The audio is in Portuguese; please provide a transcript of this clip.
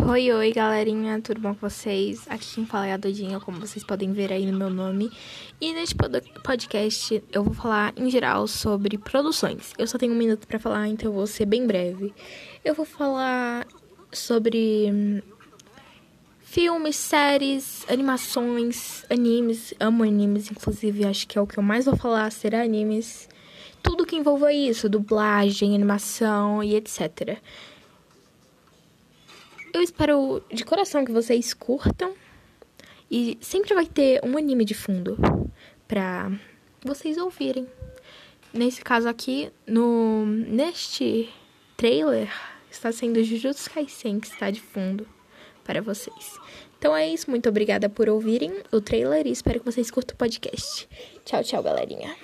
Oi, oi, galerinha, tudo bom com vocês? Aqui quem fala é a Dodinha, como vocês podem ver aí no meu nome. E neste podcast eu vou falar em geral sobre produções. Eu só tenho um minuto para falar, então eu vou ser bem breve. Eu vou falar sobre hum, filmes, séries, animações, animes. Amo animes, inclusive, acho que é o que eu mais vou falar, será animes. Tudo que envolva isso, dublagem, animação e etc. Eu espero de coração que vocês curtam. E sempre vai ter um anime de fundo pra vocês ouvirem. Nesse caso aqui, no neste trailer, está sendo Jujutsu Kaisen que está de fundo para vocês. Então é isso, muito obrigada por ouvirem o trailer e espero que vocês curtam o podcast. Tchau, tchau, galerinha.